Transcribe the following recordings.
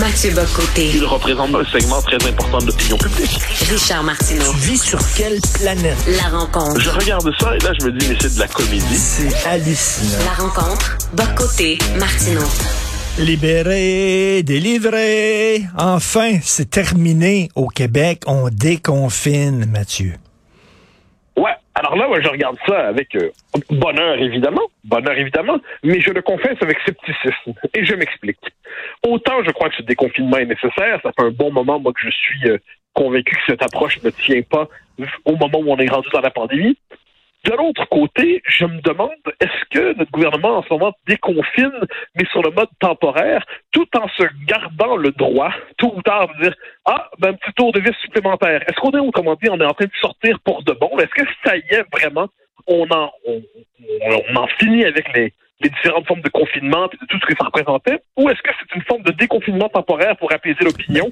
Mathieu Bocoté. Il représente un segment très important de l'opinion publique. Richard Martineau. Tu vis sur quelle planète? La rencontre. Je regarde ça et là, je me dis, mais c'est de la comédie. C'est hallucinant. La rencontre. Bocoté. Martineau. Libéré, délivré. Enfin, c'est terminé au Québec. On déconfine, Mathieu. Ouais. Alors là, moi, je regarde ça avec euh, bonheur, évidemment. Bonheur, évidemment. Mais je le confesse avec scepticisme. Et je m'explique. Autant je crois que ce déconfinement est nécessaire. Ça fait un bon moment, moi, que je suis euh, convaincu que cette approche ne tient pas au moment où on est rendu dans la pandémie. De l'autre côté, je me demande, est-ce que notre gouvernement en ce moment déconfine, mais sur le mode temporaire, tout en se gardant le droit, tôt ou tard, de dire, ah, ben, un petit tour de vis supplémentaire. Est-ce qu'on est, comment dire, on est en train de sortir pour de bon? Est-ce que ça y est vraiment? On en, on, on en finit avec les, les différentes formes de confinement et de tout ce que ça représentait? Ou est-ce que c'est une forme de déconfinement temporaire pour apaiser l'opinion?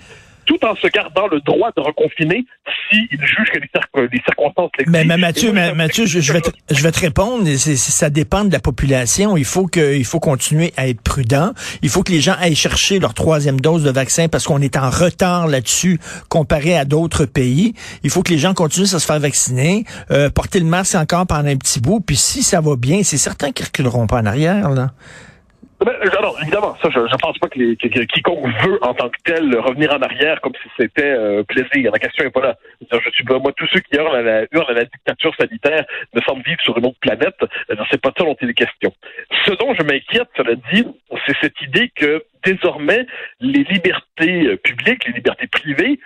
Tout en se gardant le droit de reconfiner s'il juge que les, les circonstances Mais, mais Mathieu, Mathieu, je, je, vais te, je vais te répondre. Ça dépend de la population. Il faut que, il faut continuer à être prudent. Il faut que les gens aillent chercher leur troisième dose de vaccin parce qu'on est en retard là-dessus comparé à d'autres pays. Il faut que les gens continuent à se faire vacciner, euh, porter le masque encore pendant un petit bout. Puis si ça va bien, c'est certain qu'ils reculeront pas en arrière là. Ben, alors, évidemment, ça, je ne pense pas que, les, que, quiconque veut en tant que tel revenir en arrière comme si c'était euh, plaisir. La question n'est pas là. Je suis, moi, tous ceux qui hurlent à la, hurlent à la dictature sanitaire me semblent vivre sur une autre planète. C'est pas ça dont il est question. Ce dont je m'inquiète, cela dit, c'est cette idée que désormais, les libertés publiques, les libertés privées,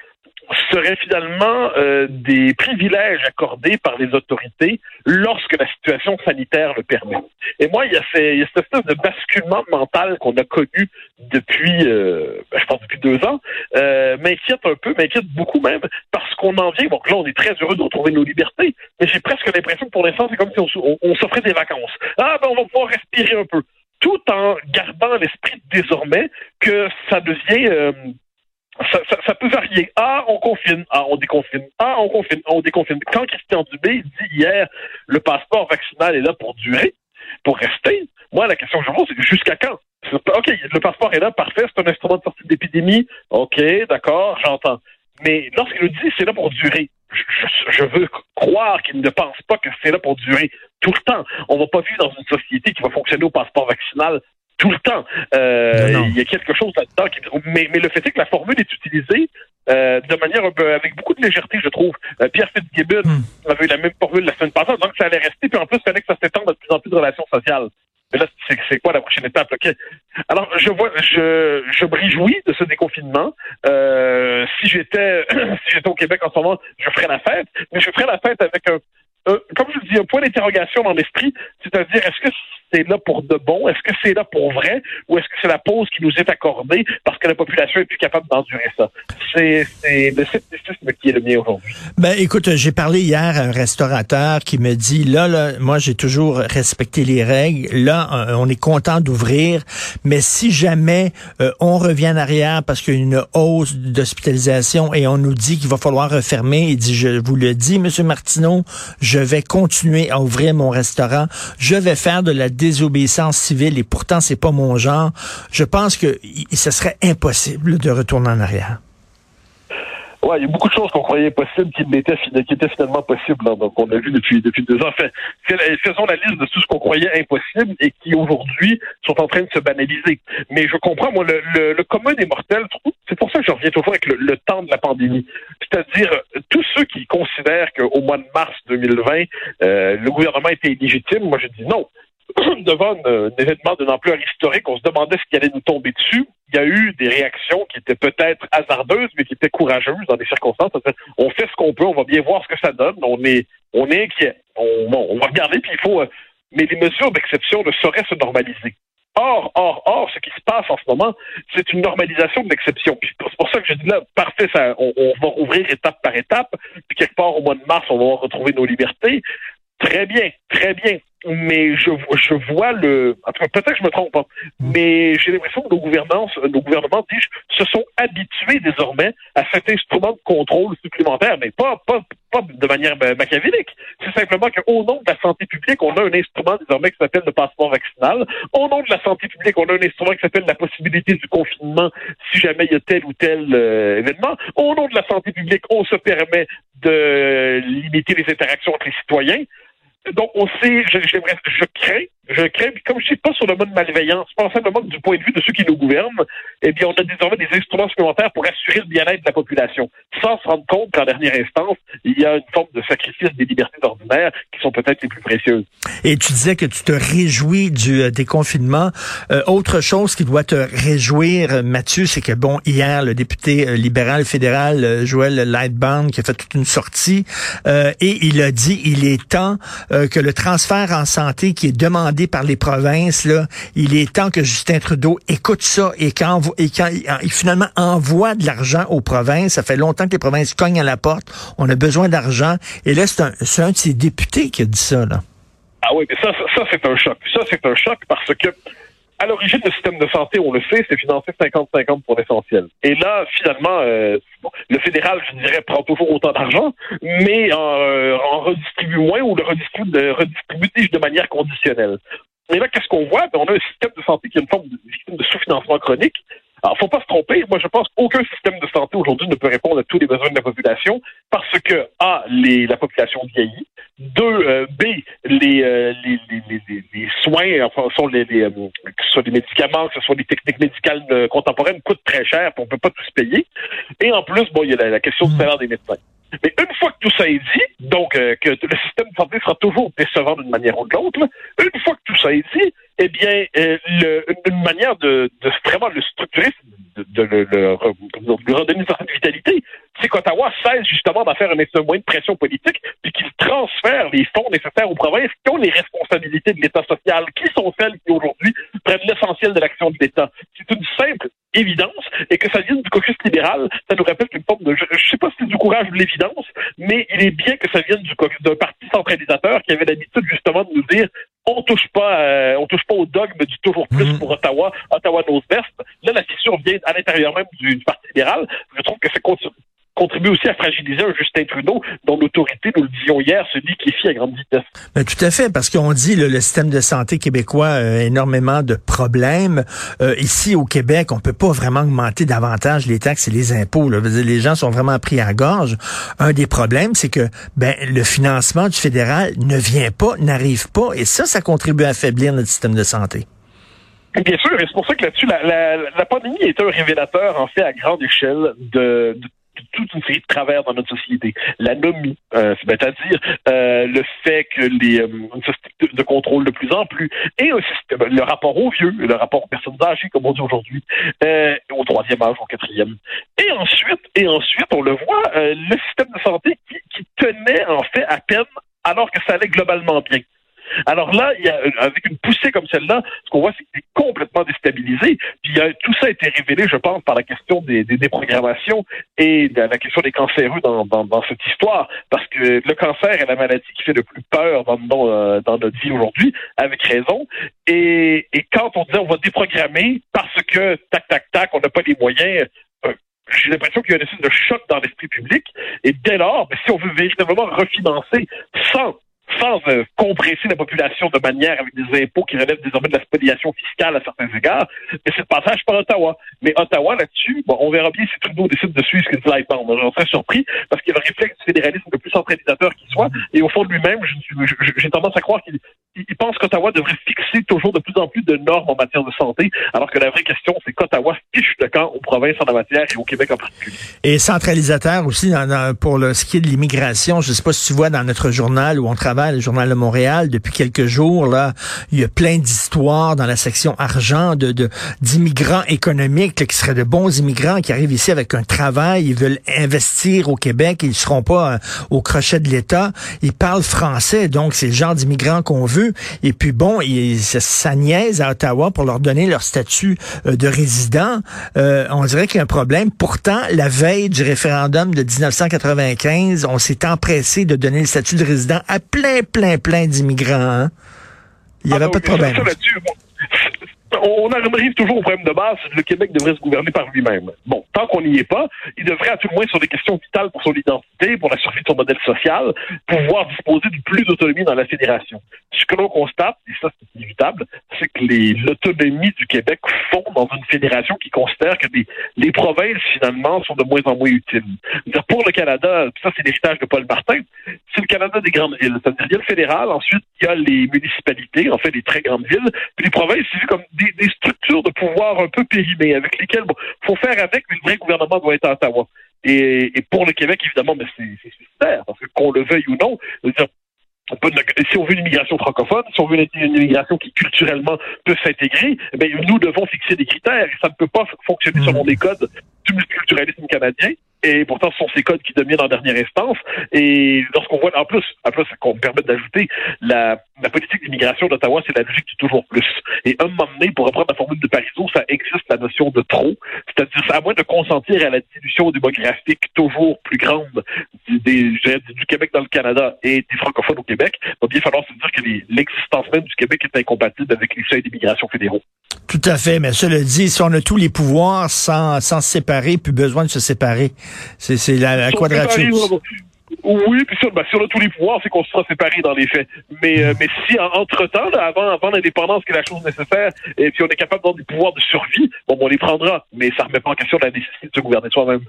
seraient finalement euh, des privilèges accordés par les autorités lorsque la situation sanitaire le permet. Et moi, il y a, ces, il cette espèce de basculement mental qu'on a connu depuis, euh, ben, je pense depuis deux ans, euh, m'inquiète un peu, m'inquiète beaucoup même, parce qu'on en vient. Bon, là, on est très heureux de retrouver nos libertés, mais j'ai presque l'impression que pour l'instant, c'est comme si on, on s'offrait des vacances. Ah, ben, on va pouvoir respirer un peu tout en gardant l'esprit désormais que ça devient euh, ça, peut varier. Ah, on confine. Ah, on déconfine. Ah, on confine. On déconfine. Quand Christian Dubé dit hier, le passeport vaccinal est là pour durer, pour rester, moi, la question que je pose, c'est jusqu'à quand? OK, le passeport est là, parfait, c'est un instrument de sortie d'épidémie. OK, d'accord, j'entends. Mais lorsqu'il nous dit c'est là pour durer, je, je veux croire qu'il ne pense pas que c'est là pour durer tout le temps. On va pas vivre dans une société qui va fonctionner au passeport vaccinal tout le temps. Euh, il y a quelque chose là-dedans. Qui... Mais, mais le fait est que la formule est utilisée euh, de manière avec beaucoup de légèreté, je trouve. Euh, Pierre Fitzgibbon hmm. avait eu la même formule la semaine passée, donc ça allait rester, puis en plus, il fallait que ça s'étende de plus en plus de relations sociales. Mais là, c'est quoi la prochaine étape? Alors, je vois, je, je me réjouis de ce déconfinement. Euh, si j'étais si j'étais au Québec en ce moment, je ferais la fête, mais je ferais la fête avec un, un comme je dis, un point d'interrogation dans l'esprit, c'est-à-dire est-ce que c'est là pour de bon? Est-ce que c'est là pour vrai? Ou est-ce que c'est la pause qui nous est accordée parce que la population est plus capable d'endurer ça? C'est le scepticisme qui est le mien aujourd'hui. Ben, écoute, j'ai parlé hier à un restaurateur qui me dit, là, là, moi, j'ai toujours respecté les règles. Là, euh, on est content d'ouvrir, mais si jamais euh, on revient en arrière parce qu'il y a une hausse d'hospitalisation et on nous dit qu'il va falloir refermer, il dit, je vous le dis, Monsieur Martineau, je vais continuer à ouvrir mon restaurant. Je vais faire de la désobéissance civile et pourtant c'est pas mon genre, je pense que ce serait impossible de retourner en arrière. Ouais, il y a beaucoup de choses qu'on croyait possibles qui étaient, finalement possibles. Hein. Donc, on a vu depuis depuis deux ans. Fait, faisons la liste de tout ce qu'on croyait impossible et qui aujourd'hui sont en train de se banaliser. Mais je comprends, moi, le, le, commun des mortels, c'est pour ça que je reviens toujours avec le, temps de la pandémie. C'est-à-dire tous ceux qui considèrent qu'au mois de mars 2020, euh, le gouvernement était illégitime. Moi, je dis non. devant un événement d'une ampleur historique, on se demandait ce qui allait nous tomber dessus. Il y a eu des réactions qui étaient peut-être hasardeuses, mais qui étaient courageuses dans des circonstances. On fait ce qu'on peut, on va bien voir ce que ça donne. On est, on est inquiet. On, va regarder, puis il faut. Euh, mais les mesures d'exception ne sauraient se normaliser. Or, or, or, ce qui se passe en ce moment, c'est une normalisation de l'exception. C'est pour ça que je dis là, parfait, on, on, va rouvrir étape par étape, puis quelque part au mois de mars, on va retrouver nos libertés. Très bien, très bien. mais je, je vois le. Peut-être que je me trompe, pas, mais j'ai l'impression que nos gouvernances, nos gouvernements, dis se sont habitués désormais à cet instrument de contrôle supplémentaire, mais pas, pas, pas de manière machiavélique. C'est simplement qu'au nom de la santé publique, on a un instrument désormais qui s'appelle le passeport vaccinal. Au nom de la santé publique, on a un instrument qui s'appelle la possibilité du confinement si jamais il y a tel ou tel euh, événement. Au nom de la santé publique, on se permet de limiter les interactions entre les citoyens. Donc, on sait, je, je, je crains je crains, comme je suis pas sur le mode malveillance, pas simplement du point de vue de ceux qui nous gouvernent, eh bien, on a désormais des instruments supplémentaires pour assurer le bien-être de la population, sans se rendre compte qu'en dernière instance, il y a une forme de sacrifice des libertés ordinaires qui sont peut-être les plus précieuses. Et tu disais que tu te réjouis du euh, déconfinement. Euh, autre chose qui doit te réjouir, euh, Mathieu, c'est que, bon, hier, le député euh, libéral fédéral, Joël Lightbound, qui a fait toute une sortie, et il a dit, il est temps que le transfert en santé qui est demandé par les provinces, il est temps que Justin Trudeau écoute ça et quand, et quand il, finalement envoie de l'argent aux provinces. Ça fait longtemps que les provinces cognent à la porte. On a besoin d'argent. Et là, c'est un, un de ses députés qui a dit ça. Ah oui, mais ça, ça, c'est un choc. Ça, c'est un choc parce que à l'origine, le système de santé, on le sait, c'est financé 50-50 pour l'essentiel. Et là, finalement, euh, le fédéral, je dirais, prend toujours autant d'argent, mais en, euh, redistribue moins ou le redistribue de manière conditionnelle. Et là, qu'est-ce qu'on voit? Ben, on a un système de santé qui est une forme de, de sous-financement chronique. Alors, faut pas se tromper. Moi, je pense qu'aucun système de santé aujourd'hui ne peut répondre à tous les besoins de la population parce que, A, les, la population vieillit. Deux, euh, B, les, euh, les, les, les, les, soins, enfin, sont les, les, euh, que ce soit des médicaments, que ce soit des techniques médicales contemporaines, coûtent très cher, puis on peut pas tous payer. Et en plus, bon, il y a la, la question du salaire des médecins. Mais une fois que tout ça est dit, donc euh, que le système de santé sera toujours décevant d'une manière ou de l'autre, une fois que tout ça est dit, eh bien, euh, le, une manière de, de, vraiment le structurer, de, de, de, de redonner une certaine vitalité, c'est qu'Ottawa cesse justement d'en faire un moyen de pression politique, puis qu'il transfère les fonds nécessaires aux provinces qui ont les responsabilités de l'État social, qui sont celles qui aujourd'hui prennent l'essentiel de l'action de l'État. C'est une simple évidence, et que ça vienne du caucus libéral, ça nous rappelle qu'une forme de, je, ne sais pas si c'est du courage ou de l'évidence, mais il est bien que ça vienne du d'un parti centralisateur qui avait l'habitude justement de nous dire on touche pas, euh, on touche pas au dogme du toujours plus mhm. pour Ottawa, Ottawa knows best. Là, la fissure vient à l'intérieur même du, du Parti libéral. Je trouve que c'est contribue aussi à fragiliser un Justin Trudeau dont l'autorité, nous le disions hier, se liquéfie à grande vitesse. Mais tout à fait, parce qu'on dit le, le système de santé québécois a énormément de problèmes. Euh, ici au Québec, on peut pas vraiment augmenter davantage les taxes et les impôts. Là. Les gens sont vraiment pris à gorge. Un des problèmes, c'est que ben le financement du fédéral ne vient pas, n'arrive pas, et ça, ça contribue à affaiblir notre système de santé. Bien sûr, et c'est pour ça que là-dessus, la, la, la, pandémie est un révélateur, en fait, à grande échelle de, de toute une série de travers dans notre société. L'anomie, euh, c'est-à-dire euh, le fait que les euh, une de contrôle de plus en plus et un le rapport aux vieux, le rapport aux personnes âgées, comme on dit aujourd'hui, euh, au troisième âge, au quatrième. Et ensuite, et ensuite, on le voit, euh, le système de santé qui, qui tenait en fait à peine alors que ça allait globalement bien. Alors là, il y a, avec une poussée comme celle-là, ce qu'on voit, c'est qu'il est complètement déstabilisé. Puis tout ça a été révélé, je pense, par la question des, des déprogrammations et la question des cancéreux dans, dans, dans, cette histoire. Parce que le cancer est la maladie qui fait le plus peur dans, dans, euh, dans notre vie aujourd'hui, avec raison. Et, et quand on dit on va déprogrammer parce que, tac, tac, tac, on n'a pas les moyens, euh, j'ai l'impression qu'il y a une espèce de choc dans l'esprit public. Et dès lors, ben, si on veut véritablement refinancer sans sans euh, compresser la population de manière avec des impôts qui relèvent désormais de la spoliation fiscale à certains égards, mais c'est le passage par Ottawa. Mais Ottawa, là-dessus, bon, on verra bien si Trudeau décide de suivre ce que dit Lightbound. Je serais surpris parce qu'il a le réflexe du fédéralisme le plus centralisateur qui soit. Et au fond de lui-même, j'ai tendance à croire qu'il il pense qu'Ottawa devrait fixer toujours de plus en plus de normes en matière de santé, alors que la vraie question, c'est qu'Ottawa fiche le camp aux provinces en la matière et au Québec en particulier. Et centralisateur aussi pour le, ce qui est de l'immigration. Je ne sais pas si tu vois dans notre journal où on travaille, le Journal de Montréal, depuis quelques jours, là, il y a plein d'histoires dans la section argent de d'immigrants économiques qui seraient de bons immigrants qui arrivent ici avec un travail, ils veulent investir au Québec, ils ne seront pas euh, au crochet de l'État. Ils parlent français, donc c'est le genre d'immigrants qu'on veut et puis bon, il, ça, niaise à Ottawa pour leur donner leur statut euh, de résident. Euh, on dirait qu'il y a un problème. Pourtant, la veille du référendum de 1995, on s'est empressé de donner le statut de résident à plein, plein, plein d'immigrants. Hein. Il n'y avait Ah, pas de problème. ça, on arrive toujours au problème de base, le Québec devrait se gouverner par lui-même. Bon, tant qu'on n'y est pas, il devrait à tout le moins sur des questions vitales pour son identité, pour la survie de son modèle social, pouvoir disposer de plus d'autonomie dans la fédération. Ce que l'on constate, et ça c'est inévitable, c'est que l'autonomie du Québec fond dans une fédération qui considère que les, provinces finalement sont de moins en moins utiles. Pour le Canada, ça c'est l'héritage de Paul Martin, c'est le Canada des grandes villes. C'est-à-dire il y a le fédéral, ensuite il y a les municipalités, en fait les très grandes villes, puis les provinces, c'est vu comme des, des structures de pouvoir un peu périmées, avec lesquelles bon, faut faire avec, mais le vrai gouvernement doit être à Ottawa. Et, et pour le Québec, évidemment, mais c'est suicidaire, parce que qu'on le veuille ou non, dire, on peut si on veut une immigration francophone, si on veut une, immigration qui culturellement peut s'intégrer, eh nous devons fixer des critères. Et ça ne peut pas fonctionner Mhm. selon des codes du multiculturalisme canadien. Et pourtant, ce sont ces codes qui dominent en dernière instance. Et lorsqu'on voit, en plus, en plus, qu'on me permet d'ajouter, la, la politique d'immigration d'Ottawa, c'est la logique du toujours plus. Et un moment donné, pour reprendre la formule de Parizeau, ça existe la notion de trop. C'est-à-dire, à moins de consentir à la dilution démographique toujours plus grande du, des- du Québec dans le Canada et des francophones au Québec, il va bien falloir se dire que l'existence même du Québec est incompatible avec les seuils d'immigration fédéraux. Tout à fait, mais cela dit, si on a tous les pouvoirs sans, sans se séparer, plus besoin de se séparer. C'est c'est la, quadrature. Oui, puis ça, ben, si on a tous les pouvoirs, c'est qu'on sera séparés dans les faits. Mais, euh, mais si, en- entre-temps, là, avant, avant l'indépendance, qui est la chose nécessaire, et puis on est capable d'avoir des pouvoirs de survie, bon, ben, on les prendra. Mais ça remet pas en question la nécessité de se gouverner soi-même.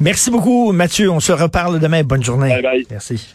Merci beaucoup, Mathieu. On se reparle demain. Bonne journée. Bye bye. Merci.